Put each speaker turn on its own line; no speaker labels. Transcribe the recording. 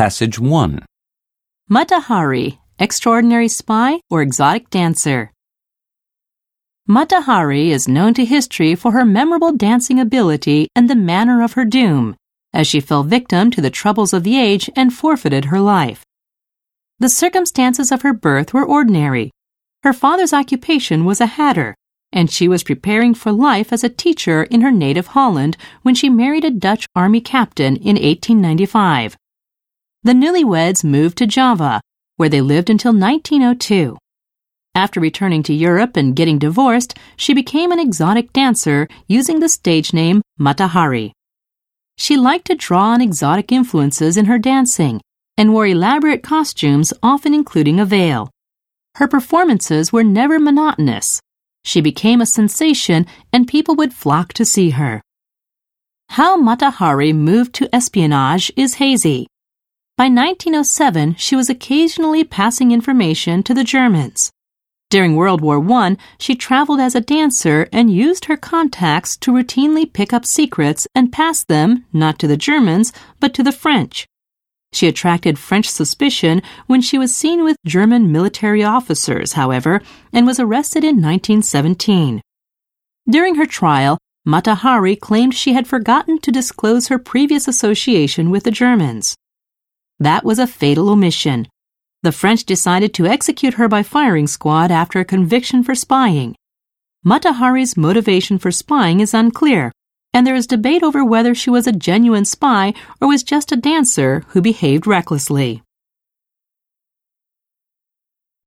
Passage 1.
Mata Hari, extraordinary spy or exotic dancer. Mata Hari is known to history for her memorable dancing ability and the manner of her doom, as she fell victim to the troubles of the age and forfeited her life. The circumstances of her birth were ordinary. Her father's occupation was a hatter, and she was preparing for life as a teacher in her native Holland when she married a Dutch army captain in 1895. The newlyweds moved to Java, where they lived until 1902. After returning to Europe and getting divorced, she became an exotic dancer using the stage name Mata Hari. She liked to draw on exotic influences in her dancing and wore elaborate costumes, often including a veil. Her performances were never monotonous. She became a sensation and people would flock to see her. How Mata Hari moved to espionage is hazy. By 1907, she was occasionally passing information to the Germans. During World War I, she traveled as a dancer and used her contacts to routinely pick up secrets and pass them not to the Germans, but to the French. She attracted French suspicion when she was seen with German military officers, however, and was arrested in 1917. During her trial, Mata Hari claimed she had forgotten to disclose her previous association with the Germans. That was a fatal omission. The French decided to execute her by firing squad after a conviction for spying. Mata Hari's motivation for spying is unclear, and there is debate over whether she was a genuine spy or was just a dancer who behaved recklessly.